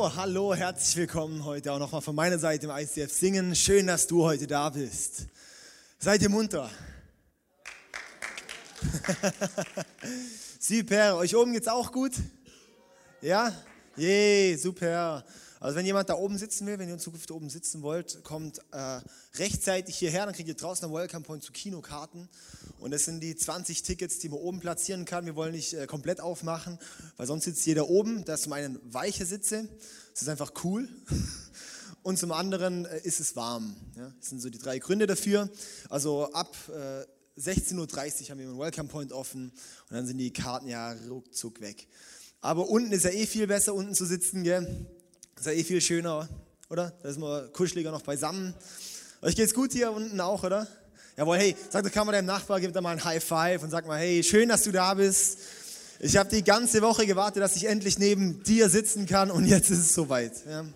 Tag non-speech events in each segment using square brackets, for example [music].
So, hallo, herzlich willkommen heute auch nochmal von meiner Seite im ICF Singen. Schön, dass du heute da bist. Seid ihr munter? [laughs] super, euch oben geht's auch gut? Ja? Je, super. Also wenn jemand da oben sitzen will, wenn ihr in Zukunft oben sitzen wollt, kommt äh, rechtzeitig hierher, dann kriegt ihr draußen am Welcome Point zu Kinokarten. Und das sind die 20 Tickets, die man oben platzieren kann. Wir wollen nicht äh, komplett aufmachen, weil sonst sitzt jeder oben. Da ist zum einen weiche Sitze, das ist einfach cool. [laughs] Und zum anderen äh, ist es warm. Ja? Das sind so die drei Gründe dafür. Also ab äh, 16.30 Uhr haben wir einen Welcome Point offen und dann sind die Karten ja ruckzuck weg. Aber unten ist ja eh viel besser, unten zu sitzen, gell? Ist ja eh viel schöner, oder? Da ist man kuscheliger noch beisammen. Euch geht's gut hier unten auch, oder? Jawohl, hey, sag doch, kann man deinem Nachbar, gib da mal ein High Five und sag mal, hey, schön, dass du da bist. Ich habe die ganze Woche gewartet, dass ich endlich neben dir sitzen kann und jetzt ist es soweit. Ja.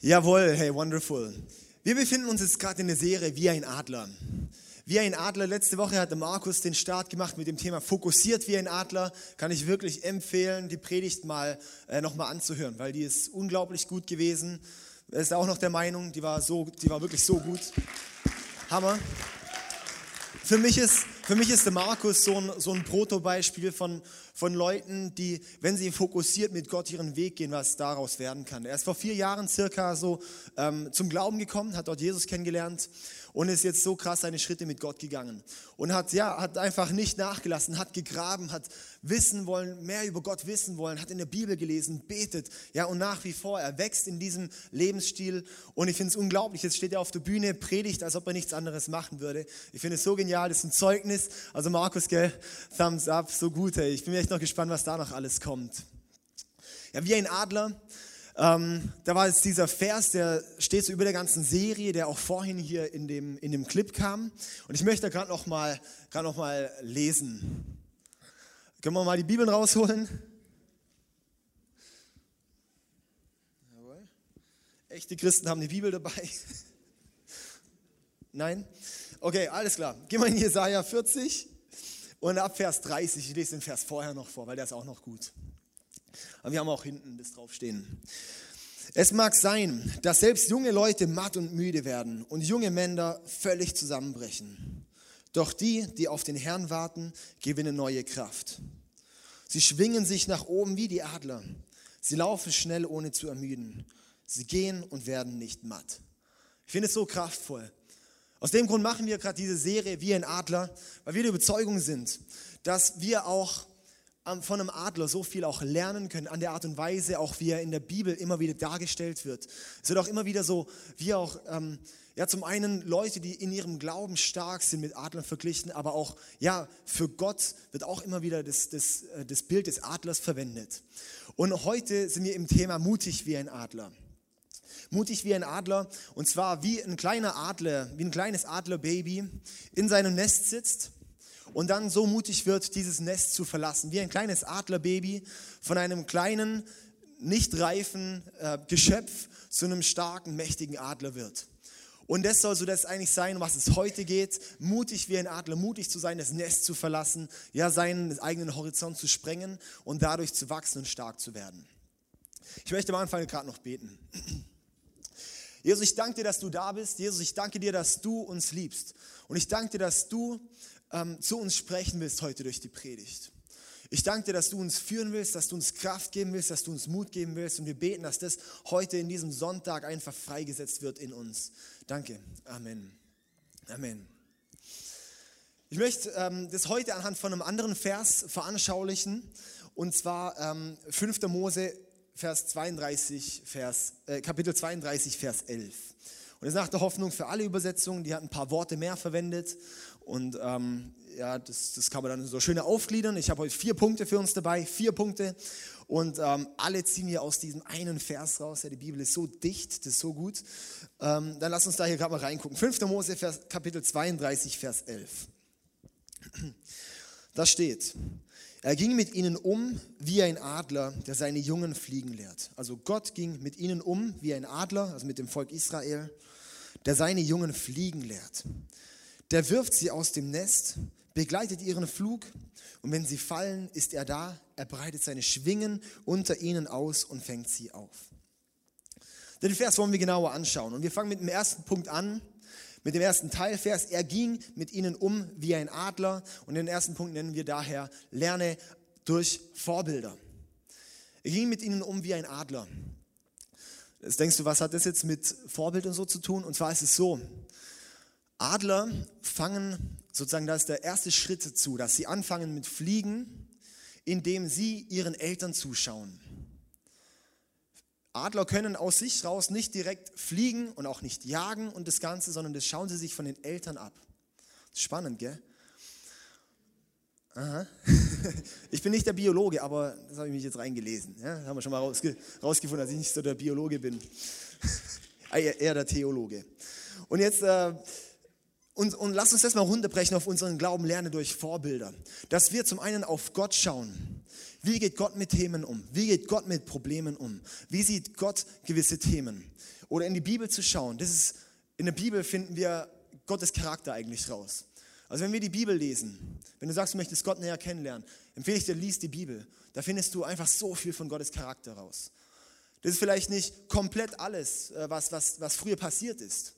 Jawohl, hey, wonderful. Wir befinden uns jetzt gerade in der Serie Wie ein Adler. Wie ein Adler. Letzte Woche hatte Markus den Start gemacht mit dem Thema Fokussiert wie ein Adler. Kann ich wirklich empfehlen, die Predigt mal äh, nochmal anzuhören, weil die ist unglaublich gut gewesen. Er ist auch noch der Meinung, die war, so, die war wirklich so gut. Hammer. Für mich ist, für mich ist der Markus so ein, so ein Protobeispiel von, von Leuten, die, wenn sie fokussiert mit Gott ihren Weg gehen, was daraus werden kann. Er ist vor vier Jahren circa so ähm, zum Glauben gekommen, hat dort Jesus kennengelernt und ist jetzt so krass seine Schritte mit Gott gegangen und hat ja hat einfach nicht nachgelassen, hat gegraben, hat wissen wollen, mehr über Gott wissen wollen, hat in der Bibel gelesen, betet, ja und nach wie vor er wächst in diesem Lebensstil und ich finde es unglaublich. Jetzt steht er auf der Bühne, predigt, als ob er nichts anderes machen würde. Ich finde es so genial, das ist ein Zeugnis. Also Markus, gell, Thumbs up, so gut. Ey. Ich bin echt noch gespannt, was da noch alles kommt. Ja, wie ein Adler ähm, da war jetzt dieser Vers, der steht so über der ganzen Serie, der auch vorhin hier in dem, in dem Clip kam. Und ich möchte gerade noch, mal, noch mal lesen. Können wir mal die Bibeln rausholen? Jawohl. Echte Christen haben die Bibel dabei. [laughs] Nein? Okay, alles klar. Gehen wir in Jesaja 40 und ab Vers 30. Ich lese den Vers vorher noch vor, weil der ist auch noch gut. Aber wir haben auch hinten das draufstehen. Es mag sein, dass selbst junge Leute matt und müde werden und junge Männer völlig zusammenbrechen. Doch die, die auf den Herrn warten, gewinnen neue Kraft. Sie schwingen sich nach oben wie die Adler. Sie laufen schnell, ohne zu ermüden. Sie gehen und werden nicht matt. Ich finde es so kraftvoll. Aus dem Grund machen wir gerade diese Serie wie ein Adler, weil wir der Überzeugung sind, dass wir auch von einem Adler so viel auch lernen können, an der Art und Weise, auch wie er in der Bibel immer wieder dargestellt wird. Es wird auch immer wieder so, wie auch, ähm, ja, zum einen Leute, die in ihrem Glauben stark sind, mit Adlern verglichen, aber auch, ja, für Gott wird auch immer wieder das, das, äh, das Bild des Adlers verwendet. Und heute sind wir im Thema mutig wie ein Adler. Mutig wie ein Adler, und zwar wie ein kleiner Adler, wie ein kleines Adlerbaby in seinem Nest sitzt und dann so mutig wird, dieses Nest zu verlassen, wie ein kleines Adlerbaby von einem kleinen, nicht reifen äh, Geschöpf zu einem starken, mächtigen Adler wird. Und das soll so das eigentlich sein, was es heute geht. Mutig wie ein Adler, mutig zu sein, das Nest zu verlassen, ja, seinen eigenen Horizont zu sprengen und dadurch zu wachsen und stark zu werden. Ich möchte am Anfang gerade noch beten. Jesus, ich danke dir, dass du da bist. Jesus, ich danke dir, dass du uns liebst. Und ich danke dir, dass du ähm, zu uns sprechen willst heute durch die Predigt. Ich danke dir, dass du uns führen willst, dass du uns Kraft geben willst, dass du uns Mut geben willst. Und wir beten, dass das heute in diesem Sonntag einfach freigesetzt wird in uns. Danke. Amen. Amen. Ich möchte ähm, das heute anhand von einem anderen Vers veranschaulichen. Und zwar ähm, 5. Mose, Vers 32, Vers, äh, Kapitel 32, Vers 11. Und das ist nach der Hoffnung für alle Übersetzungen, die hat ein paar Worte mehr verwendet. Und ähm, ja, das, das kann man dann so schön aufgliedern. Ich habe heute vier Punkte für uns dabei, vier Punkte. Und ähm, alle ziehen wir aus diesem einen Vers raus. Ja, die Bibel ist so dicht, das ist so gut. Ähm, dann lass uns da hier gerade mal reingucken. 5. Mose, Vers, Kapitel 32, Vers 11. Da steht, er ging mit ihnen um wie ein Adler, der seine Jungen fliegen lehrt. Also Gott ging mit ihnen um wie ein Adler, also mit dem Volk Israel, der seine Jungen fliegen lehrt. Der wirft sie aus dem Nest, begleitet ihren Flug und wenn sie fallen, ist er da, er breitet seine Schwingen unter ihnen aus und fängt sie auf. Den Vers wollen wir genauer anschauen und wir fangen mit dem ersten Punkt an, mit dem ersten Teilvers. Er ging mit ihnen um wie ein Adler und den ersten Punkt nennen wir daher, lerne durch Vorbilder. Er ging mit ihnen um wie ein Adler. Jetzt denkst du, was hat das jetzt mit Vorbild und so zu tun? Und zwar ist es so, Adler fangen sozusagen, das ist der erste Schritt dazu, dass sie anfangen mit Fliegen, indem sie ihren Eltern zuschauen. Adler können aus sich raus nicht direkt fliegen und auch nicht jagen und das Ganze, sondern das schauen sie sich von den Eltern ab. Spannend, gell? Aha. [laughs] Ich bin nicht der Biologe, aber das habe ich mich jetzt reingelesen. Ja, haben wir schon mal rausge rausgefunden, dass ich nicht so der Biologe bin. [laughs] Eher der Theologe. Und jetzt, äh, und, und lass uns das mal runterbrechen auf unseren Glauben, lerne durch Vorbilder. Dass wir zum einen auf Gott schauen. Wie geht Gott mit Themen um? Wie geht Gott mit Problemen um? Wie sieht Gott gewisse Themen? Oder in die Bibel zu schauen. Das ist, in der Bibel finden wir Gottes Charakter eigentlich raus. Also wenn wir die Bibel lesen, wenn du sagst, du möchtest Gott näher kennenlernen, empfehle ich dir, lies die Bibel. Da findest du einfach so viel von Gottes Charakter raus. Das ist vielleicht nicht komplett alles, äh, was, was, was früher passiert ist.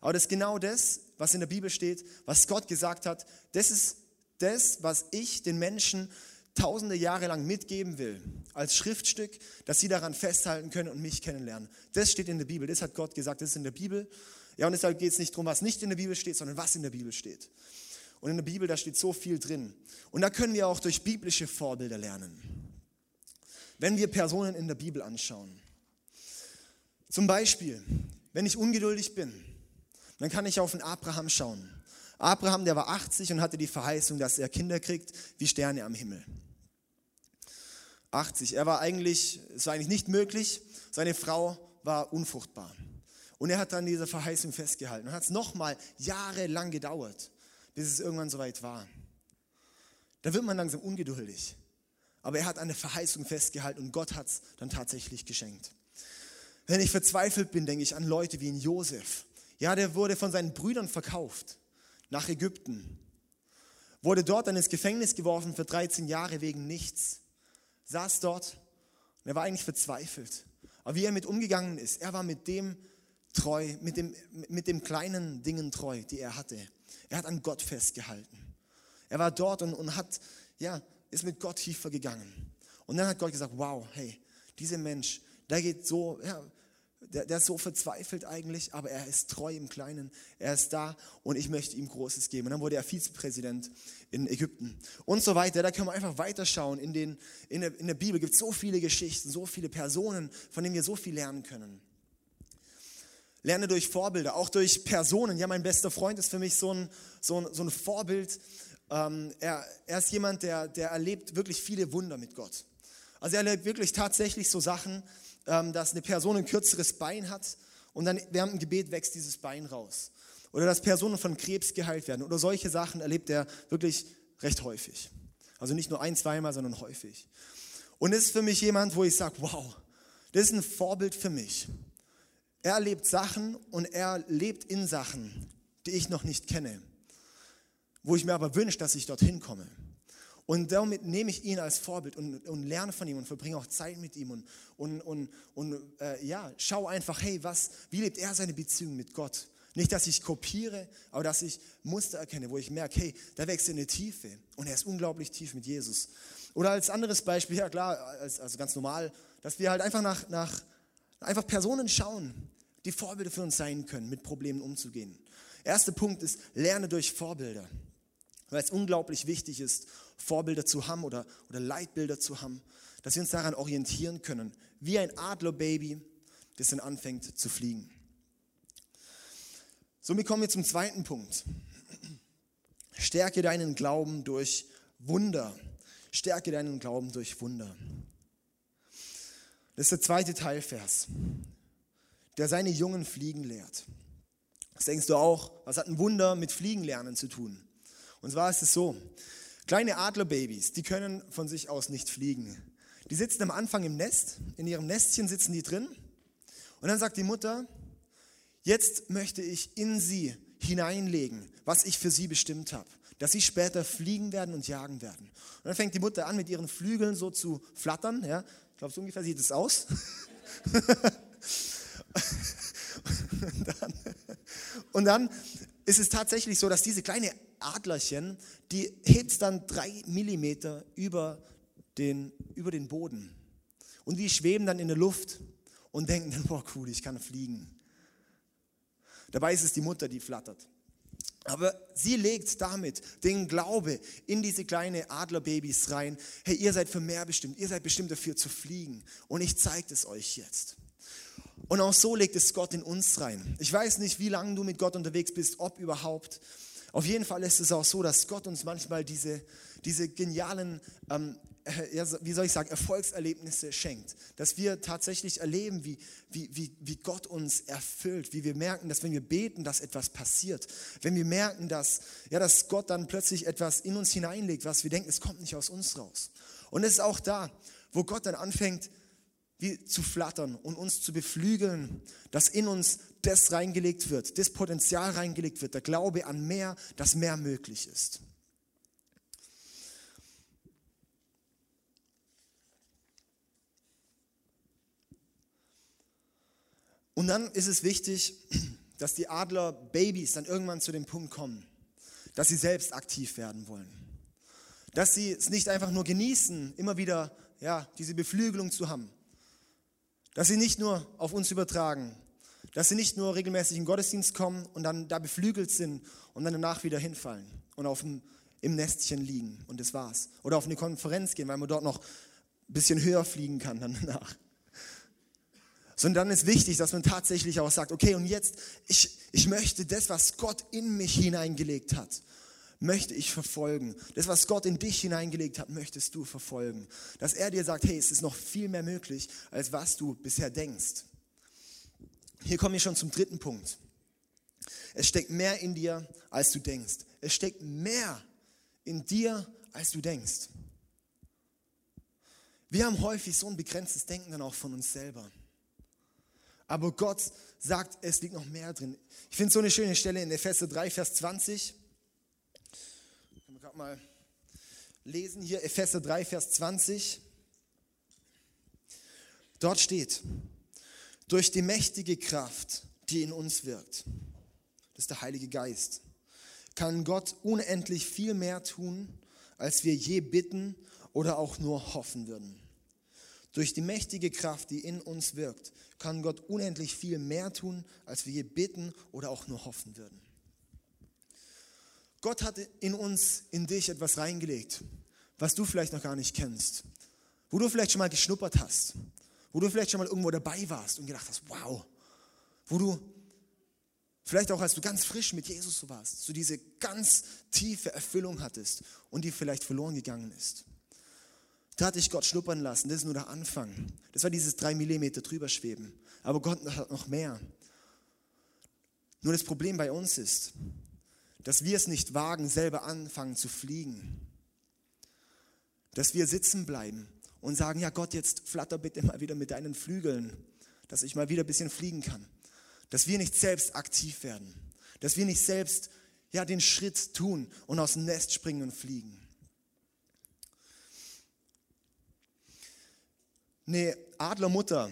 Aber das ist genau das, was in der Bibel steht, was Gott gesagt hat. Das ist das, was ich den Menschen tausende Jahre lang mitgeben will, als Schriftstück, dass sie daran festhalten können und mich kennenlernen. Das steht in der Bibel, das hat Gott gesagt, das ist in der Bibel. Ja, und deshalb geht es nicht darum, was nicht in der Bibel steht, sondern was in der Bibel steht. Und in der Bibel, da steht so viel drin. Und da können wir auch durch biblische Vorbilder lernen. Wenn wir Personen in der Bibel anschauen. Zum Beispiel, wenn ich ungeduldig bin, dann kann ich auf den Abraham schauen. Abraham, der war 80 und hatte die Verheißung, dass er Kinder kriegt wie Sterne am Himmel. 80. Er war eigentlich, es war eigentlich nicht möglich. Seine Frau war unfruchtbar. Und er hat dann diese Verheißung festgehalten. Und hat es nochmal jahrelang gedauert bis es irgendwann soweit war. Da wird man langsam ungeduldig. Aber er hat an der Verheißung festgehalten und Gott hat es dann tatsächlich geschenkt. Wenn ich verzweifelt bin, denke ich an Leute wie in Josef. Ja, der wurde von seinen Brüdern verkauft nach Ägypten. Wurde dort dann ins Gefängnis geworfen für 13 Jahre wegen nichts. Saß dort und er war eigentlich verzweifelt. Aber wie er mit umgegangen ist, er war mit dem treu, mit dem, mit dem kleinen Dingen treu, die er hatte. Er hat an Gott festgehalten. Er war dort und, und hat, ja, ist mit Gott tiefer gegangen. Und dann hat Gott gesagt, wow, hey, dieser Mensch, der geht so, ja, der, der ist so verzweifelt eigentlich, aber er ist treu im Kleinen. Er ist da und ich möchte ihm Großes geben. Und dann wurde er Vizepräsident in Ägypten und so weiter. Da können wir einfach weiterschauen. In, den, in, der, in der Bibel gibt es so viele Geschichten, so viele Personen, von denen wir so viel lernen können. Lerne durch Vorbilder, auch durch Personen. Ja, mein bester Freund ist für mich so ein, so ein, so ein Vorbild. Ähm, er, er ist jemand, der, der erlebt wirklich viele Wunder mit Gott. Also er erlebt wirklich tatsächlich so Sachen, dass eine Person ein kürzeres Bein hat und dann während dem Gebet wächst dieses Bein raus. Oder dass Personen von Krebs geheilt werden. Oder solche Sachen erlebt er wirklich recht häufig. Also nicht nur ein, zweimal, sondern häufig. Und es ist für mich jemand, wo ich sage, wow, das ist ein Vorbild für mich. Er erlebt Sachen und er lebt in Sachen, die ich noch nicht kenne, wo ich mir aber wünsche, dass ich dorthin komme. Und damit nehme ich ihn als Vorbild und, und lerne von ihm und verbringe auch Zeit mit ihm und, und, und, und äh, ja, schau einfach, hey, was, wie lebt er seine Beziehung mit Gott? Nicht, dass ich kopiere, aber dass ich Muster erkenne, wo ich merke, hey, da wächst in eine Tiefe und er ist unglaublich tief mit Jesus. Oder als anderes Beispiel, ja klar, als, also ganz normal, dass wir halt einfach nach, nach Einfach Personen schauen, die Vorbilder für uns sein können, mit Problemen umzugehen. Erster Punkt ist, lerne durch Vorbilder. Weil es unglaublich wichtig ist, Vorbilder zu haben oder, oder Leitbilder zu haben, dass wir uns daran orientieren können, wie ein Adlerbaby, das dann anfängt zu fliegen. Somit kommen wir zum zweiten Punkt. Stärke deinen Glauben durch Wunder. Stärke deinen Glauben durch Wunder. Das ist der zweite Teilvers, der seine Jungen fliegen lehrt. Das denkst du auch, was hat ein Wunder mit Fliegenlernen zu tun? Und zwar ist es so, kleine Adlerbabys, die können von sich aus nicht fliegen. Die sitzen am Anfang im Nest, in ihrem Nestchen sitzen die drin und dann sagt die Mutter, jetzt möchte ich in sie hineinlegen, was ich für sie bestimmt habe. dass sie später fliegen werden und jagen werden. Und dann fängt die Mutter an, mit ihren Flügeln so zu flattern. Ja? Ich glaube, so ungefähr sieht es aus. [laughs] und, dann, und dann ist es tatsächlich so, dass diese kleine Adlerchen, die hebt dann drei Millimeter über den, über den Boden. Und die schweben dann in der Luft und denken dann, boah cool, ich kann fliegen. Dabei ist es die Mutter, die flattert. Aber sie legt damit den Glaube in diese kleinen Adlerbabys rein. Hey, ihr seid für mehr bestimmt. Ihr seid bestimmt dafür zu fliegen. Und ich zeige es euch jetzt. Und auch so legt es Gott in uns rein. Ich weiß nicht, wie lange du mit Gott unterwegs bist, ob überhaupt. Auf jeden Fall ist es auch so, dass Gott uns manchmal diese, diese genialen ähm, äh, wie soll ich sagen, Erfolgserlebnisse schenkt. Dass wir tatsächlich erleben, wie, wie, wie, wie Gott uns erfüllt, wie wir merken, dass wenn wir beten, dass etwas passiert. Wenn wir merken, dass, ja, dass Gott dann plötzlich etwas in uns hineinlegt, was wir denken, es kommt nicht aus uns raus. Und es ist auch da, wo Gott dann anfängt, wie zu flattern und uns zu beflügeln, dass in uns das reingelegt wird, das Potenzial reingelegt wird, der Glaube an mehr, dass mehr möglich ist. Und dann ist es wichtig, dass die Adlerbabys dann irgendwann zu dem Punkt kommen, dass sie selbst aktiv werden wollen. Dass sie es nicht einfach nur genießen, immer wieder ja, diese Beflügelung zu haben. Dass sie nicht nur auf uns übertragen, dass sie nicht nur regelmäßig in den Gottesdienst kommen und dann da beflügelt sind und dann danach wieder hinfallen und auf dem, im Nestchen liegen und das war's. Oder auf eine Konferenz gehen, weil man dort noch ein bisschen höher fliegen kann dann danach sondern dann ist wichtig, dass man tatsächlich auch sagt, okay, und jetzt, ich, ich möchte das, was Gott in mich hineingelegt hat, möchte ich verfolgen. Das, was Gott in dich hineingelegt hat, möchtest du verfolgen. Dass er dir sagt, hey, es ist noch viel mehr möglich, als was du bisher denkst. Hier komme ich schon zum dritten Punkt. Es steckt mehr in dir, als du denkst. Es steckt mehr in dir, als du denkst. Wir haben häufig so ein begrenztes Denken dann auch von uns selber. Aber Gott sagt, es liegt noch mehr drin. Ich finde so eine schöne Stelle in Epheser 3, Vers 20. Können gerade mal lesen hier, Epheser 3, Vers 20. Dort steht, durch die mächtige Kraft, die in uns wirkt, das ist der Heilige Geist, kann Gott unendlich viel mehr tun, als wir je bitten oder auch nur hoffen würden. Durch die mächtige Kraft, die in uns wirkt, kann Gott unendlich viel mehr tun, als wir je bitten oder auch nur hoffen würden. Gott hat in uns, in dich etwas reingelegt, was du vielleicht noch gar nicht kennst, wo du vielleicht schon mal geschnuppert hast, wo du vielleicht schon mal irgendwo dabei warst und gedacht hast, wow, wo du vielleicht auch als du ganz frisch mit Jesus warst, so diese ganz tiefe Erfüllung hattest und die vielleicht verloren gegangen ist. Da hat dich Gott schnuppern lassen. Das ist nur der Anfang. Das war dieses drei Millimeter drüber schweben. Aber Gott hat noch mehr. Nur das Problem bei uns ist, dass wir es nicht wagen, selber anfangen zu fliegen. Dass wir sitzen bleiben und sagen, ja Gott, jetzt flatter bitte mal wieder mit deinen Flügeln, dass ich mal wieder ein bisschen fliegen kann. Dass wir nicht selbst aktiv werden. Dass wir nicht selbst ja, den Schritt tun und aus dem Nest springen und fliegen. Eine Adlermutter,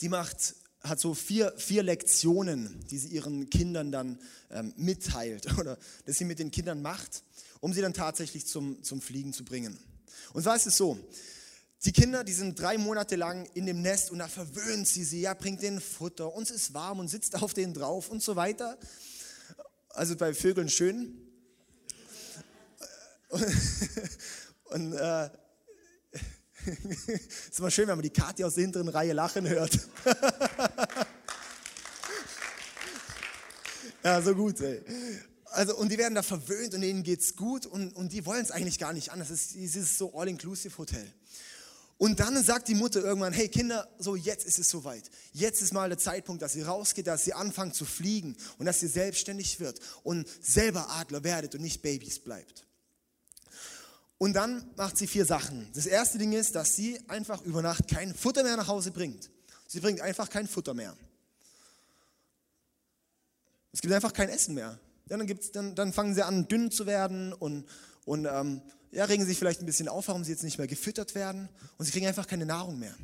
die macht, hat so vier, vier Lektionen, die sie ihren Kindern dann ähm, mitteilt [laughs] oder dass sie mit den Kindern macht, um sie dann tatsächlich zum, zum Fliegen zu bringen. Und zwar ist es so, die Kinder, die sind drei Monate lang in dem Nest und da verwöhnt sie sie, ja, bringt denen Futter und es ist warm und sitzt [laughs] auf denen drauf und so weiter. Also bei Vögeln schön. Und, [laughs] und äh, [laughs] ist immer schön, wenn man die Kathi aus der hinteren Reihe lachen hört. [laughs] ja, so gut, ey. Also, und die werden da verwöhnt und denen geht's gut und, und die wollen es eigentlich gar nicht anders. Es ist dieses so All-Inclusive-Hotel. Und dann sagt die Mutter irgendwann, hey Kinder, so jetzt ist es soweit. Jetzt ist mal der Zeitpunkt, dass ihr rausgeht, dass ihr anfangt zu fliegen und dass ihr selbstständig wird und selber Adler werdet und nicht Babys bleibt. Und dann macht sie vier Sachen. Das erste Ding ist, dass sie einfach über Nacht kein Futter mehr nach Hause bringt. Sie bringt einfach kein Futter mehr. Es gibt einfach kein Essen mehr. Ja, dann, gibt's, dann, dann fangen sie an, dünn zu werden und, und ähm, ja, regen sich vielleicht ein bisschen auf, warum sie jetzt nicht mehr gefüttert werden und sie kriegen einfach keine Nahrung mehr.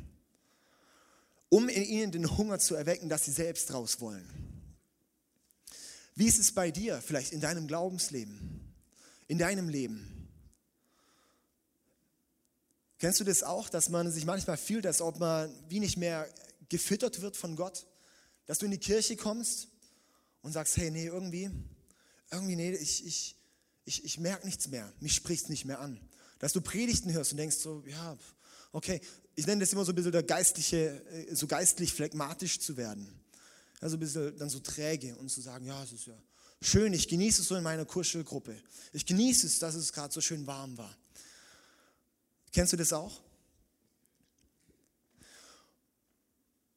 Um in ihnen den Hunger zu erwecken, dass sie selbst raus wollen. Wie ist es bei dir, vielleicht in deinem Glaubensleben, in deinem Leben? Kennst du das auch, dass man sich manchmal fühlt, als ob man wie nicht mehr gefüttert wird von Gott? Dass du in die Kirche kommst und sagst, hey, nee, irgendwie, irgendwie, nee, ich, ich, ich, ich merke nichts mehr, mich spricht es nicht mehr an. Dass du Predigten hörst und denkst so, ja, okay, ich nenne das immer so ein bisschen der geistliche, äh, so geistlich phlegmatisch zu werden. Ja, so ein bisschen dann so träge und zu sagen, ja, es ist ja schön, ich genieße es so in meiner Kuschelgruppe. Ich genieße es, dass es gerade so schön warm war. Kennst du das auch?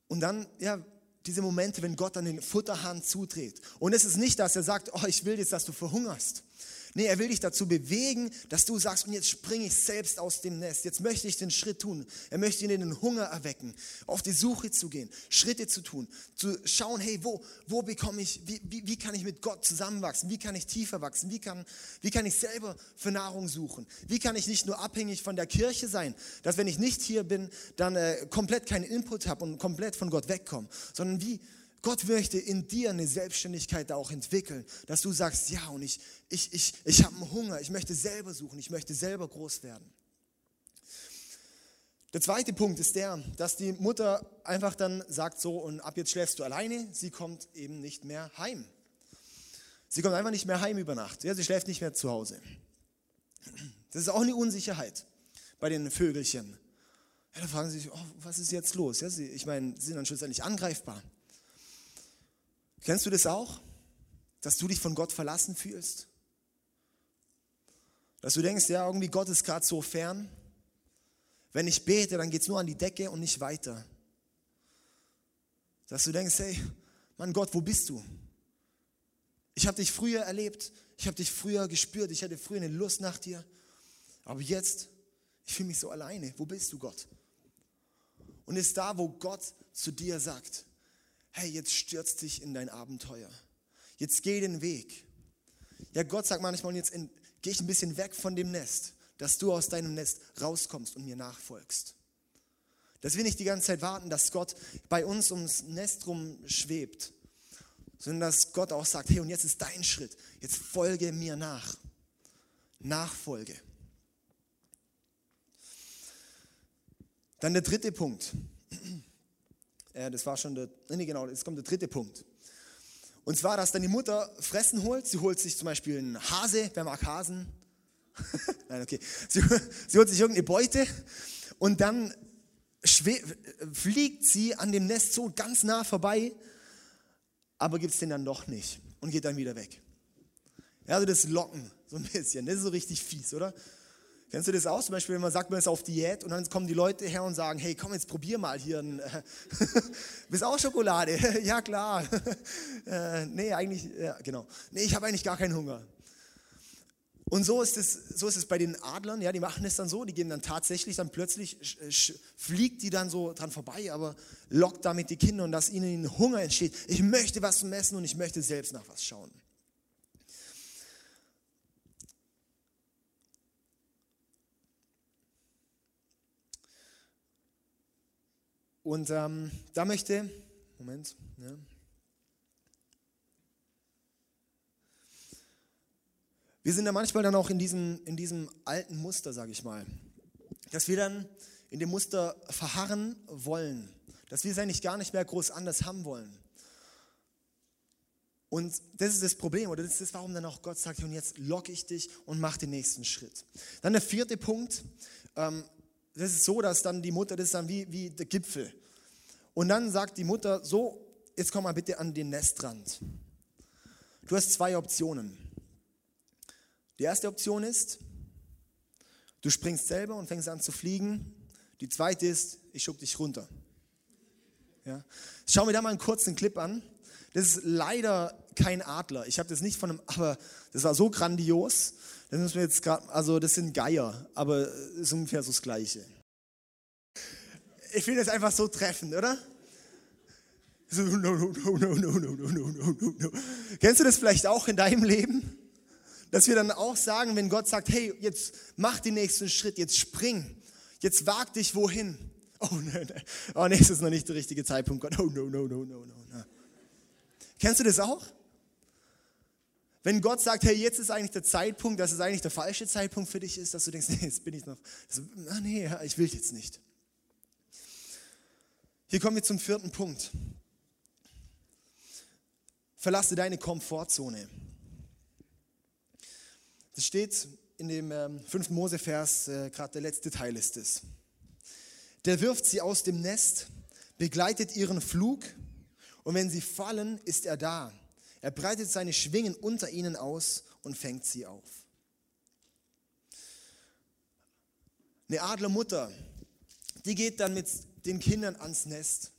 Und dann, ja, diese Momente, wenn Gott an den Futterhahn zudreht. Und es ist nicht, dass er sagt, oh, ich will jetzt, dass du verhungerst. Nee, er will dich dazu bewegen, dass du sagst, und jetzt springe ich selbst aus dem Nest. Jetzt möchte ich den Schritt tun. Er möchte ihnen den Hunger erwecken, auf die Suche zu gehen, Schritte zu tun, zu schauen, hey, wo, wo bekomme ich, wie, wie, wie kann ich mit Gott zusammenwachsen? Wie kann ich tiefer wachsen? Wie kann, wie kann ich selber für Nahrung suchen? Wie kann ich nicht nur abhängig von der Kirche sein, dass wenn ich nicht hier bin, dann äh, komplett keinen Input habe und komplett von Gott wegkomme, sondern wie, Gott möchte in dir eine Selbstständigkeit auch entwickeln, dass du sagst, ja, und ich, ich, ich, ich habe einen Hunger, ich möchte selber suchen, ich möchte selber groß werden. Der zweite Punkt ist der, dass die Mutter einfach dann sagt so, und ab jetzt schläfst du alleine, sie kommt eben nicht mehr heim. Sie kommt einfach nicht mehr heim über Nacht, ja, sie schläft nicht mehr zu Hause. Das ist auch eine Unsicherheit bei den Vögelchen. Ja, da fragen sie sich, oh, was ist jetzt los? Ja, sie, ich meine, sie sind dann schlussendlich angreifbar. Kennst du das auch? Dass du dich von Gott verlassen fühlst? Dass du denkst, ja, irgendwie Gott ist gerade so fern. Wenn ich bete, dann geht es nur an die Decke und nicht weiter. Dass du denkst, hey, Mann Gott, wo bist du? Ich habe dich früher erlebt, ich habe dich früher gespürt, ich hatte früher eine Lust nach dir. Aber jetzt, ich fühle mich so alleine. Wo bist du, Gott? Und ist da, wo Gott zu dir sagt, hey, jetzt stürzt dich in dein Abenteuer. Jetzt geh den Weg. Ja, Gott sagt manchmal, jetzt gehe ich ein bisschen weg von dem Nest, dass du aus deinem Nest rauskommst und mir nachfolgst. Dass wir nicht die ganze Zeit warten, dass Gott bei uns ums Nest rum schwebt, sondern dass Gott auch sagt, hey, und jetzt ist dein Schritt, jetzt folge mir nach. Nachfolge. Dann der dritte Punkt. Äh, das war schon der, nee, genau, jetzt kommt der dritte Punkt. Und zwar, dass dann die Mutter Fressen holt. Sie holt sich zum Beispiel einen Hase, wer mag Hasen? [laughs] Nein, okay. Sie, sie, holt sich irgendeine Beute und dann fliegt sie an dem Nest so ganz nah vorbei, aber gibt es den dann doch nicht und geht dann wieder weg. Ja, also das Locken, so ein bisschen. Das ist so richtig fies, oder? Kennst du das auch? Zum Beispiel, wenn man sagt, man ist auf Diät und dann kommen die Leute her und sagen, hey, komm, jetzt probier mal hier ein, [laughs] bist auch Schokolade? [laughs] ja, klar. [laughs] äh, nee, eigentlich, ja, genau. Nee, ich habe eigentlich gar keinen Hunger. Und so ist, es, so ist es bei den Adlern, ja, die machen es dann so, die gehen dann tatsächlich, dann plötzlich fliegt die dann so dran vorbei, aber lockt damit die Kinder und dass ihnen Hunger entsteht. Ich möchte was zum Essen und ich möchte selbst nach was schauen. Und ähm, da möchte, Moment, ja. wir sind ja manchmal dann auch in diesem, in diesem alten Muster, sage ich mal, dass wir dann in dem Muster verharren wollen, dass wir es eigentlich gar nicht mehr groß anders haben wollen. Und das ist das Problem, oder das ist das, warum dann auch Gott sagt, und jetzt locke ich dich und mach den nächsten Schritt. Dann der vierte Punkt, ähm, das ist so, dass dann die Mutter, das ist dann wie, wie der Gipfel. Und dann sagt die Mutter, so, jetzt komm mal bitte an den Nestrand. Du hast zwei Optionen. Die erste Option ist, du springst selber und fängst an zu fliegen. Die zweite ist, ich schub dich runter. Ja. Schau mir da mal einen kurzen Clip an. Das ist leider kein Adler. Ich habe das nicht von einem, aber das war so grandios. Das müssen wir jetzt grad, also das sind Geier, aber es ist ungefähr so das Gleiche. Ich finde das einfach so treffend, oder? So, no, no, no, no, no, no, no, no, no, no. Kennst du das vielleicht auch in deinem Leben? Dass wir dann auch sagen, wenn Gott sagt, hey, jetzt mach den nächsten Schritt, jetzt spring, jetzt wag dich wohin. Oh, nee, nee. oh, nee, es ist noch nicht der richtige Zeitpunkt, Gott. Oh, no, no, no, no, no, no. Kennst du das auch? Wenn Gott sagt, hey, jetzt ist eigentlich der Zeitpunkt, dass es eigentlich der falsche Zeitpunkt für dich ist, dass du denkst, [laughs] nee, jetzt bin ich noch, also, ah, nee, ich will jetzt nicht. Hier kommen wir zum vierten Punkt. Verlasse deine Komfortzone. Das steht in dem ähm, 5. Mose-Vers, äh, gerade der letzte Teil ist es. Der wirft sie aus dem Nest, begleitet ihren Flug und wenn sie fallen, ist er da. Er breitet seine Schwingen unter ihnen aus und fängt sie auf. Eine Adlermutter, die geht dann mit den Kindern ans Nest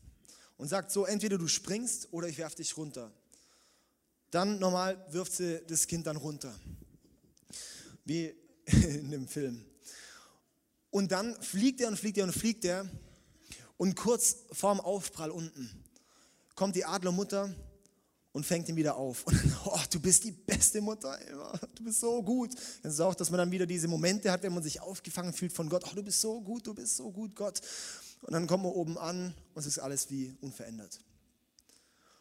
und sagt so, entweder du springst oder ich werf dich runter. Dann normal wirft sie das Kind dann runter wie [laughs] in dem Film. Und dann fliegt er und fliegt er und fliegt er. Und kurz vorm Aufprall unten kommt die Adlermutter und fängt ihn wieder auf. Und dann, oh, du bist die beste Mutter, du bist so gut. Das ist auch, dass man dann wieder diese Momente hat, wenn man sich aufgefangen fühlt von Gott. Oh, du bist so gut, du bist so gut, Gott. Und dann kommt man oben an und es ist alles wie unverändert.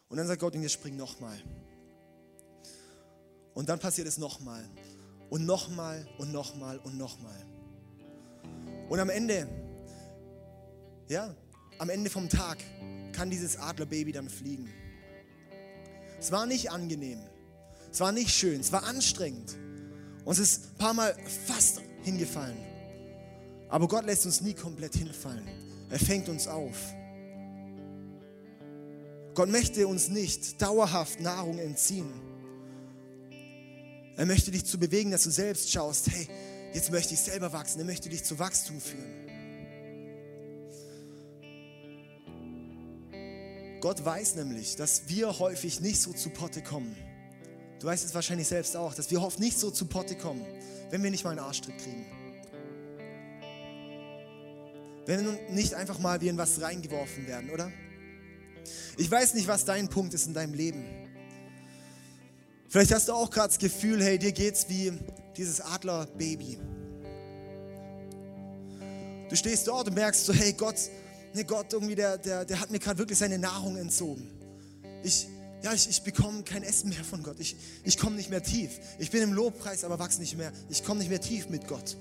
Und dann sagt Gott, jetzt spring nochmal. Und dann passiert es nochmal und nochmal und nochmal und nochmal. Und am Ende, ja, am Ende vom Tag kann dieses Adlerbaby dann fliegen. Es war nicht angenehm, es war nicht schön, es war anstrengend. Und es ist ein paar Mal fast hingefallen. Aber Gott lässt uns nie komplett hinfallen. Er fängt uns auf. Gott möchte uns nicht dauerhaft Nahrung entziehen. Er möchte dich zu bewegen, dass du selbst schaust, hey, jetzt möchte ich selber wachsen. Er möchte dich zu Wachstum führen. Gott weiß nämlich, dass wir häufig nicht so zu Potte kommen. Du weißt es wahrscheinlich selbst auch, dass wir oft nicht so zu Potte kommen, wenn wir nicht mal einen Arschtritt kriegen. Wenn wir nicht einfach mal wie in was reingeworfen werden, oder? Ich weiß nicht, was dein Punkt ist in deinem Leben. Vielleicht hast du auch gerade das Gefühl, hey, dir geht's wie dieses Adlerbaby. Du stehst dort und merkst so, hey Gott, ne Gott, irgendwie der, der, der hat mir gerade wirklich seine Nahrung entzogen. Ich, ja, ich, ich bekomme kein Essen mehr von Gott. Ich, ich komme nicht mehr tief. Ich bin im Lobpreis, aber wachse nicht mehr. Ich komme nicht mehr tief mit Gott.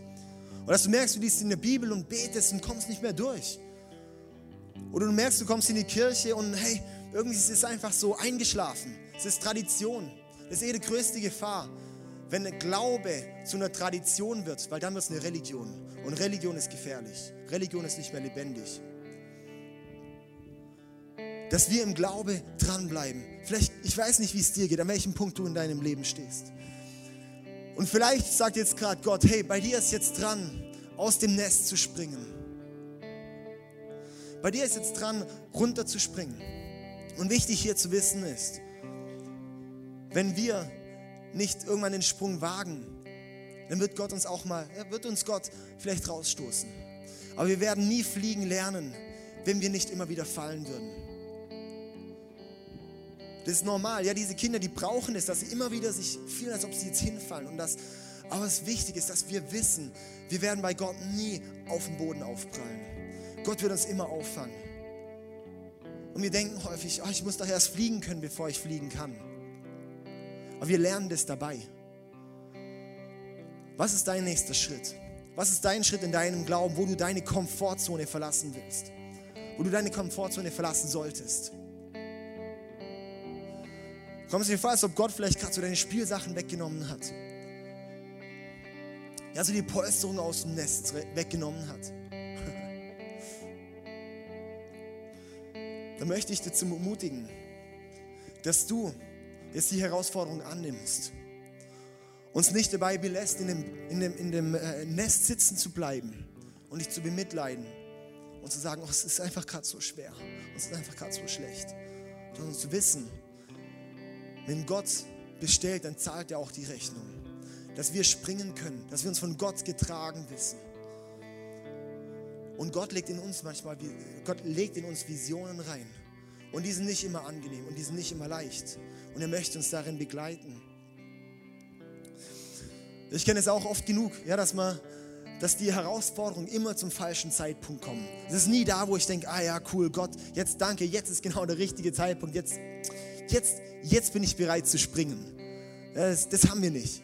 Und dass du merkst, du liest in der Bibel und betest und kommst nicht mehr durch. Oder du merkst, du kommst in die Kirche und hey, irgendwie ist es einfach so eingeschlafen. Es ist Tradition. Das ist eh die größte Gefahr, wenn Glaube zu einer Tradition wird, weil dann wird es eine Religion. Und Religion ist gefährlich. Religion ist nicht mehr lebendig. Dass wir im Glaube dranbleiben. Vielleicht, ich weiß nicht, wie es dir geht, an welchem Punkt du in deinem Leben stehst. Und vielleicht sagt jetzt gerade Gott, hey, bei dir ist jetzt dran, aus dem Nest zu springen. Bei dir ist jetzt dran, runter zu springen. Und wichtig hier zu wissen ist, wenn wir nicht irgendwann den Sprung wagen, dann wird Gott uns auch mal, wird uns Gott vielleicht rausstoßen. Aber wir werden nie fliegen lernen, wenn wir nicht immer wieder fallen würden. Das ist normal. Ja, diese Kinder, die brauchen es, dass sie immer wieder sich fühlen, als ob sie jetzt hinfallen. Und das, aber das Wichtige ist, dass wir wissen, wir werden bei Gott nie auf dem Boden aufprallen. Gott wird uns immer auffangen. Und wir denken häufig, oh, ich muss doch erst fliegen können, bevor ich fliegen kann. Aber wir lernen das dabei. Was ist dein nächster Schritt? Was ist dein Schritt in deinem Glauben, wo du deine Komfortzone verlassen willst? Wo du deine Komfortzone verlassen solltest? Kommst du dir vor, als ob Gott vielleicht gerade so deine Spielsachen weggenommen hat? Ja, so die Polsterung aus dem Nest weggenommen hat. [laughs] da möchte ich dich zum ermutigen, dass du jetzt die Herausforderung annimmst. Uns nicht dabei belässt, in dem, in dem, in dem äh, Nest sitzen zu bleiben und dich zu bemitleiden und zu sagen, oh, es ist einfach gerade so schwer, es ist einfach gerade so schlecht. Sondern zu wissen, wenn Gott bestellt, dann zahlt er auch die Rechnung. Dass wir springen können, dass wir uns von Gott getragen wissen. Und Gott legt in uns manchmal, Gott legt in uns Visionen rein Und die sind nicht immer angenehm und die sind nicht immer leicht. Und er möchte uns darin begleiten. Ich kenne es auch oft genug, ja, dass man, dass die Herausforderungen immer zum falschen Zeitpunkt kommen. Es ist nie da, wo ich denke, ah ja, cool, Gott, jetzt danke, jetzt ist genau der richtige Zeitpunkt, jetzt, jetzt, jetzt bin ich bereit zu springen. Das, das haben wir nicht.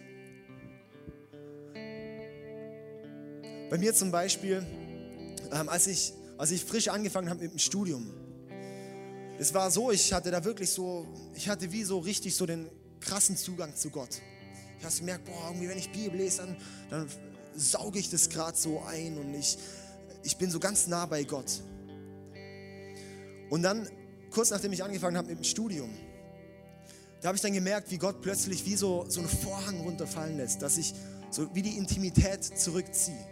Bei mir zum Beispiel, ähm, als, ich, als ich frisch angefangen habe mit dem Studium, es war so, ich hatte da wirklich so, ich hatte wie so richtig so den krassen Zugang zu Gott. Ich habe gemerkt, boah, irgendwie, wenn ich Bibel lese, dann, dann sauge ich das gerade so ein und ich, ich bin so ganz nah bei Gott. Und dann, kurz nachdem ich angefangen habe mit dem Studium, da habe ich dann gemerkt, wie Gott plötzlich wie so, so einen Vorhang runterfallen lässt, dass ich so wie die Intimität zurückziehe.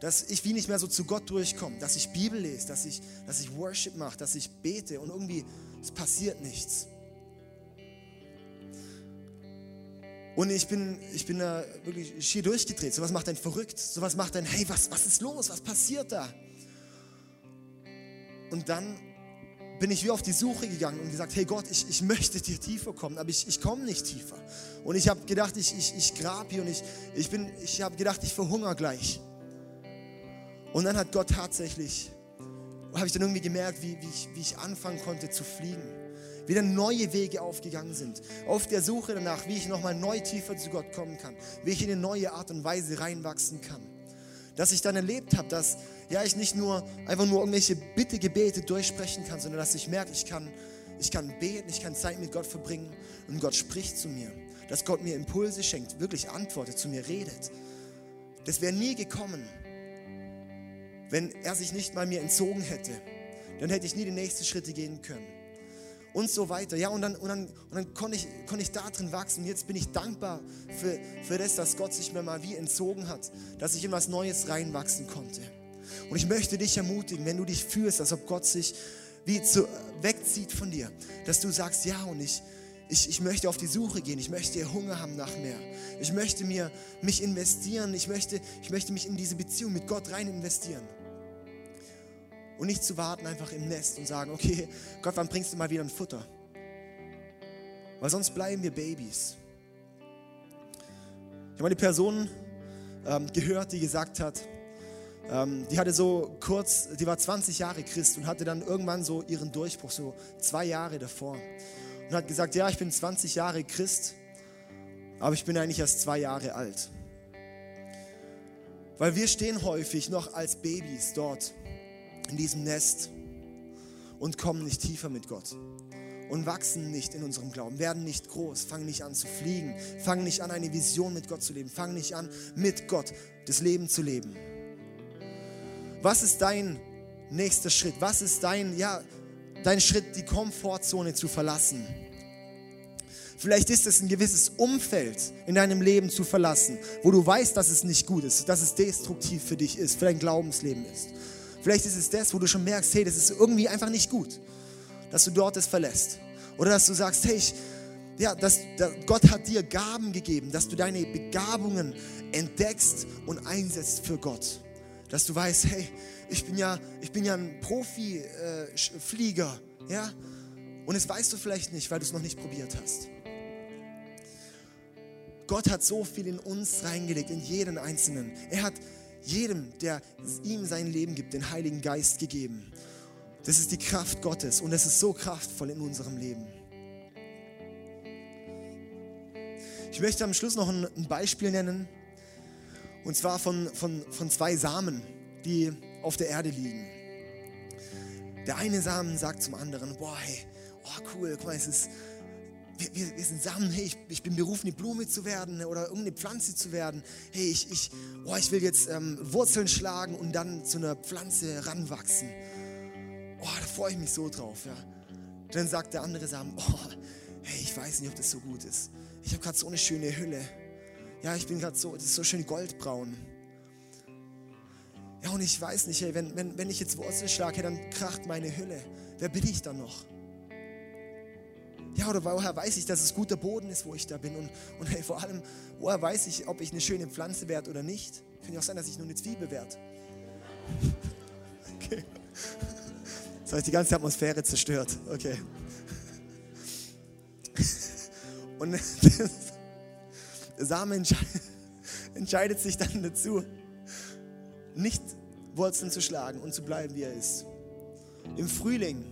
Dass ich wie nicht mehr so zu Gott durchkomme, dass ich Bibel lese, dass ich, dass ich Worship mache, dass ich bete und irgendwie es passiert nichts. Und ich bin, ich bin da wirklich schier durchgedreht. So was macht einen verrückt. So was macht einen, hey, was, was ist los? Was passiert da? Und dann bin ich wie auf die Suche gegangen und gesagt, hey Gott, ich, ich möchte dir tiefer kommen, aber ich, ich komme nicht tiefer. Und ich habe gedacht, ich, ich, ich grab hier und ich, ich, ich habe gedacht, ich verhungere gleich. Und dann hat Gott tatsächlich, habe ich dann irgendwie gemerkt, wie, wie, ich, wie ich anfangen konnte zu fliegen wieder neue Wege aufgegangen sind. Auf der Suche danach, wie ich nochmal neu tiefer zu Gott kommen kann, wie ich in eine neue Art und Weise reinwachsen kann. Dass ich dann erlebt habe, dass ja, ich nicht nur einfach nur irgendwelche Bitte-Gebete durchsprechen kann, sondern dass ich merke, ich kann, ich kann beten, ich kann Zeit mit Gott verbringen und Gott spricht zu mir. Dass Gott mir Impulse schenkt, wirklich antwortet, zu mir redet. Das wäre nie gekommen, wenn er sich nicht mal mir entzogen hätte. Dann hätte ich nie die nächsten Schritte gehen können und so weiter. Ja, und dann, und dann, und dann konnte, ich, konnte ich da drin wachsen. Jetzt bin ich dankbar für, für das, dass Gott sich mir mal wie entzogen hat, dass ich in was Neues reinwachsen konnte. Und ich möchte dich ermutigen, wenn du dich fühlst, als ob Gott sich wie zu, wegzieht von dir, dass du sagst, ja, und ich, ich, ich möchte auf die Suche gehen, ich möchte Hunger haben nach mehr. Ich möchte mir, mich investieren, ich möchte, ich möchte mich in diese Beziehung mit Gott rein investieren. Und nicht zu warten einfach im Nest und sagen, okay, Gott, wann bringst du mal wieder ein Futter? Weil sonst bleiben wir Babys. Ich habe mal die Person ähm, gehört, die gesagt hat, die hatte so kurz, die war 20 Jahre Christ und hatte dann irgendwann so ihren Durchbruch, so zwei Jahre davor. Und hat gesagt, ja, ich bin 20 Jahre Christ, aber ich bin eigentlich erst zwei Jahre alt. Weil wir stehen häufig noch als Babys dort in diesem Nest und kommen nicht tiefer mit Gott und wachsen nicht in unserem Glauben, werden nicht groß, fangen nicht an zu fliegen, fangen nicht an, eine Vision mit Gott zu leben, fangen nicht an, mit Gott das Leben zu leben. Was ist dein nächster Schritt? Was ist dein, ja, dein Schritt, die Komfortzone zu verlassen? Vielleicht ist es ein gewisses Umfeld in deinem Leben zu verlassen, wo du weißt, dass es nicht gut ist, dass es destruktiv für dich ist, für dein Glaubensleben ist. Vielleicht ist es das, wo du schon merkst, hey, das ist irgendwie einfach nicht gut, dass du dort es verlässt. Oder dass du sagst, hey, ich, ja, dass, dass Gott hat dir Gaben gegeben, dass du deine Begabungen entdeckst und einsetzt für Gott. Dass du weißt, hey, ich bin ja, ich bin ja ein Profi-Flieger, äh, ja, und das weißt du vielleicht nicht, weil du es noch nicht probiert hast. Gott hat so viel in uns reingelegt, in jeden Einzelnen. Er hat jedem, der ihm sein Leben gibt, den Heiligen Geist gegeben. Das ist die Kraft Gottes und es ist so kraftvoll in unserem Leben. Ich möchte am Schluss noch ein, Beispiel nennen, und zwar von, von, von zwei Samen, die auf der Erde liegen. Der eine Samen sagt zum anderen, boah, hey, oh cool, guck mal, es ist, wir, wir, wir, sind Samen, hey, ich, ich, bin berufen, eine Blume zu werden oder irgendeine Pflanze zu werden. Hey, ich, ich, oh, ich will jetzt ähm, Wurzeln schlagen und dann zu einer Pflanze ranwachsen. Oh, da freue ich mich so drauf, ja. Dann sagt der andere Samen, [laughs] oh, hey, ich weiß nicht, ob das so gut ist. Ich habe gerade so eine schöne Hülle. Ja, ich bin gerade so, das ist so schön goldbraun. Ja, und ich weiß nicht, hey, wenn, wenn, wenn ich jetzt Wurzeln schlage, dann kracht meine Hülle. Wer bin ich dann noch? Ja, oder woher weiß ich, dass es guter Boden ist, wo ich da bin? Und, und hey, vor allem, woher weiß ich, ob ich eine schöne Pflanze werde oder nicht? Könnte ja auch sein, dass ich nur eine Zwiebel werde. [laughs] Okay. Das heißt, die ganze Atmosphäre zerstört. Okay. [laughs] Und [laughs] der Same [laughs] entscheidet sich dann dazu, nicht Wurzeln zu schlagen und zu bleiben, wie er ist. Im Frühling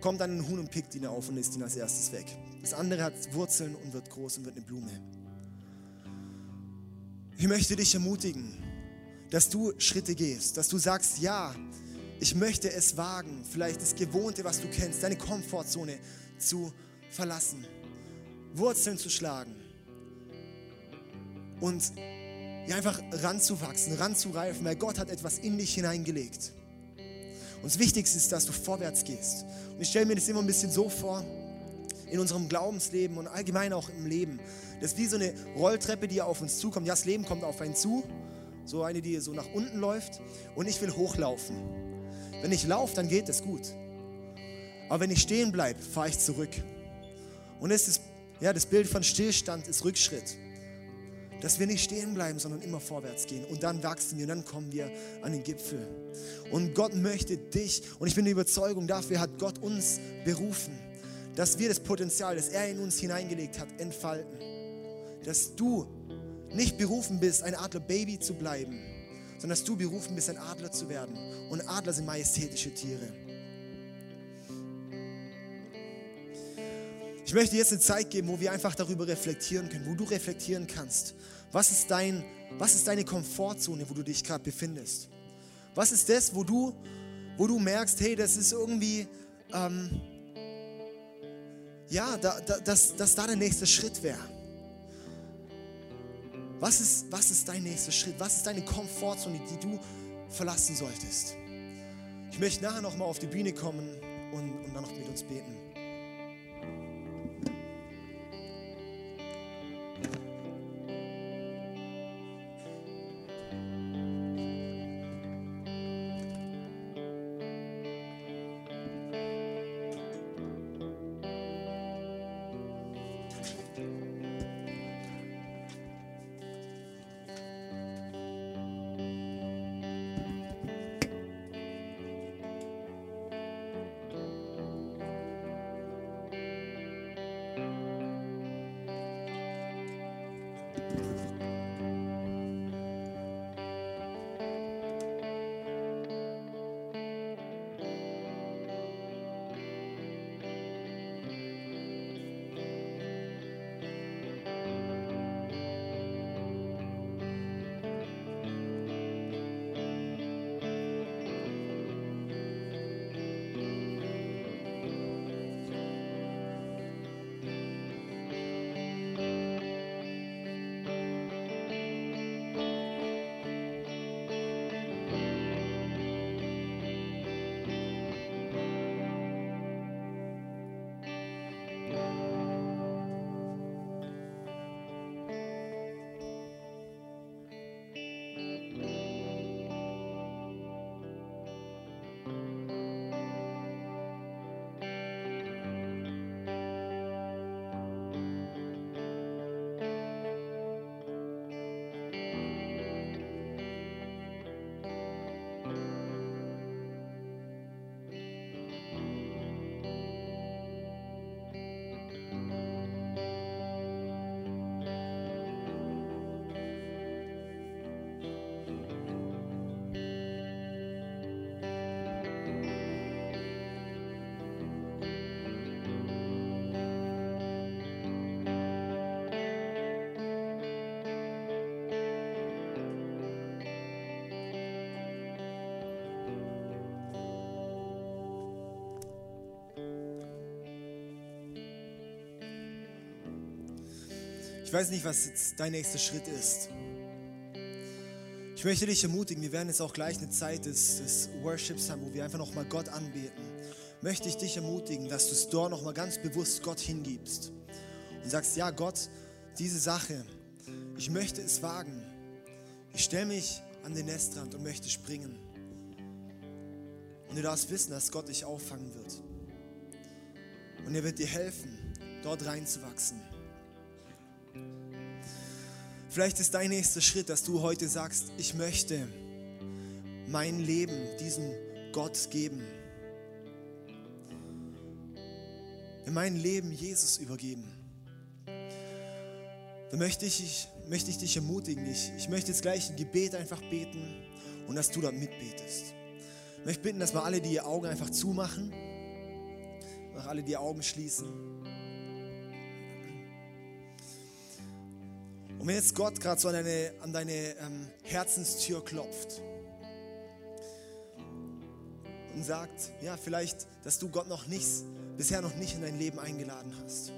kommt dann ein Huhn und pickt ihn auf und isst ihn als erstes weg. Das andere hat Wurzeln und wird groß und wird eine Blume. Ich möchte dich ermutigen, dass du Schritte gehst, dass du sagst, ja, ich möchte es wagen, vielleicht das Gewohnte, was du kennst, deine Komfortzone zu verlassen, Wurzeln zu schlagen und ja, einfach ranzuwachsen, ranzureifen, weil Gott hat etwas in dich hineingelegt. Und das Wichtigste ist, dass du vorwärts gehst. Und ich stelle mir das immer ein bisschen so vor, in unserem Glaubensleben und allgemein auch im Leben. Das ist wie so eine Rolltreppe, die auf uns zukommt. Ja, das Leben kommt auf einen zu, so eine, die so nach unten läuft und ich will hochlaufen. Wenn ich laufe, dann geht es gut. Aber wenn ich stehen bleibe, fahre ich zurück. Und das, ist, ja, das Bild von Stillstand ist Rückschritt dass wir nicht stehen bleiben, sondern immer vorwärts gehen. Und dann wachsen wir und dann kommen wir an den Gipfel. Und Gott möchte dich, und ich bin der Überzeugung, dafür hat Gott uns berufen, dass wir das Potenzial, das er in uns hineingelegt hat, entfalten. Dass du nicht berufen bist, ein Adlerbaby zu bleiben, sondern dass du berufen bist, ein Adler zu werden. Und Adler sind majestätische Tiere. Ich möchte jetzt eine Zeit geben, wo wir einfach darüber reflektieren können, wo du reflektieren kannst. Was ist, dein, was ist deine Komfortzone, wo du dich gerade befindest? Was ist das, wo du, wo du merkst, hey, das ist irgendwie, ähm, ja, da, da, dass, dass da der nächste Schritt wäre? Was ist, was ist dein nächster Schritt? Was ist deine Komfortzone, die du verlassen solltest? Ich möchte nachher nochmal auf die Bühne kommen und, und dann noch mit uns beten. Ich weiß nicht, was jetzt dein nächster Schritt ist. Ich möchte dich ermutigen, wir werden jetzt auch gleich eine Zeit des, des Worships haben, wo wir einfach nochmal Gott anbeten. Möchte ich dich ermutigen, dass du es dort nochmal ganz bewusst Gott hingibst und sagst, ja Gott, diese Sache, ich möchte es wagen. Ich stelle mich an den Nestrand und möchte springen. Und du darfst wissen, dass Gott dich auffangen wird. Und er wird dir helfen, dort reinzuwachsen. Vielleicht ist dein nächster Schritt, dass du heute sagst, ich möchte mein Leben diesem Gott geben. In mein Leben Jesus übergeben. Da möchte ich, ich, möchte ich dich ermutigen. Ich, ich möchte jetzt gleich ein Gebet einfach beten und dass du da mitbetest. Ich möchte bitten, dass wir alle die Augen einfach zumachen, nach alle die Augen schließen. Und wenn jetzt Gott gerade so an deine, an deine ähm, Herzenstür klopft und sagt, ja, vielleicht, dass du Gott noch nichts, bisher noch nicht in dein Leben eingeladen hast.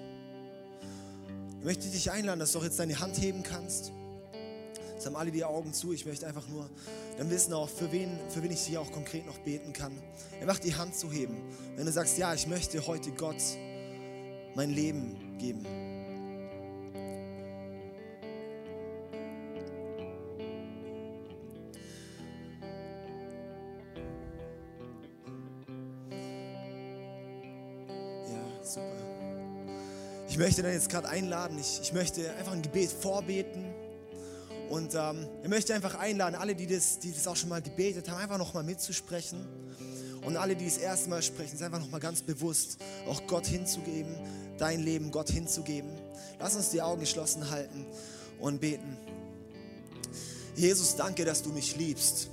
Ich möchte dich einladen, dass du auch jetzt deine Hand heben kannst. Jetzt haben alle die Augen zu. Ich möchte einfach nur dann wissen auch, für wen, für wen ich hier auch konkret noch beten kann. Einfach die Hand zu heben. Wenn du sagst, ja, ich möchte heute Gott mein Leben geben. Ich möchte dann jetzt gerade einladen, ich, ich möchte einfach ein Gebet vorbeten. Und ähm, ich möchte einfach einladen, alle, die das, die das auch schon mal gebetet haben, einfach nochmal mitzusprechen. Und alle, die das erste Mal sprechen, es einfach nochmal ganz bewusst auch Gott hinzugeben, dein Leben Gott hinzugeben. Lass uns die Augen geschlossen halten und beten. Jesus, danke, dass du mich liebst.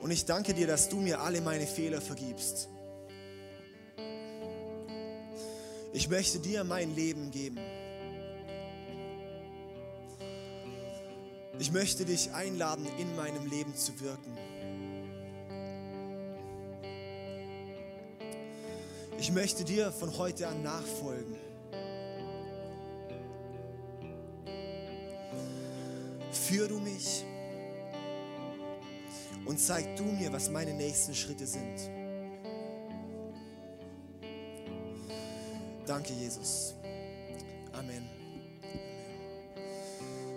Und ich danke dir, dass du mir alle meine Fehler vergibst. Ich möchte dir mein Leben geben. Ich möchte dich einladen, in meinem Leben zu wirken. Ich möchte dir von heute an nachfolgen. Führ du mich und zeig du mir, was meine nächsten Schritte sind. Danke, Jesus. Amen.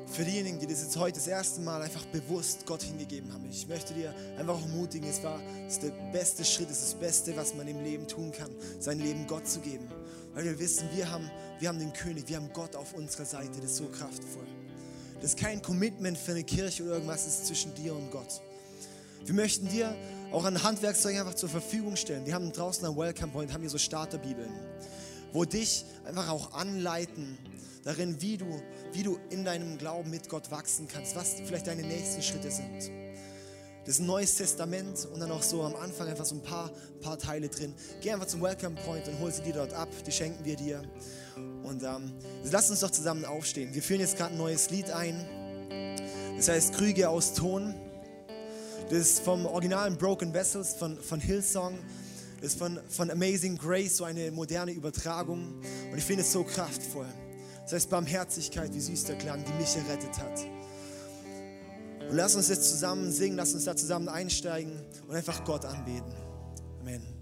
Für diejenigen, die das jetzt heute das erste Mal einfach bewusst Gott hingegeben haben, ich möchte dir einfach auch ermutigen, es war es der beste Schritt, es ist das Beste, was man im Leben tun kann, sein Leben Gott zu geben. Weil wir wissen, wir haben, wir haben den König, wir haben Gott auf unserer Seite, das ist so kraftvoll. Das ist kein Commitment für eine Kirche oder irgendwas, das ist zwischen dir und Gott. Wir möchten dir auch ein Handwerkzeug einfach zur Verfügung stellen. Wir haben draußen am Welcome Point, haben hier so Starterbibeln wo dich einfach auch anleiten darin, wie du, wie du in deinem Glauben mit Gott wachsen kannst, was vielleicht deine nächsten Schritte sind. Das ist ein neues Testament und dann auch so am Anfang einfach so ein paar, paar Teile drin. Geh einfach zum Welcome Point und hol sie dir dort ab, die schenken wir dir. Und ähm, lass uns doch zusammen aufstehen. Wir führen jetzt gerade ein neues Lied ein. Das heißt Krüge aus Ton. Das ist vom originalen Broken Vessels von, von Hillsong ist von, von Amazing Grace so eine moderne Übertragung und ich finde es so kraftvoll. Das heißt Barmherzigkeit, wie süß der Klang, die mich errettet hat. Und lass uns jetzt zusammen singen, lass uns da zusammen einsteigen und einfach Gott anbeten. Amen.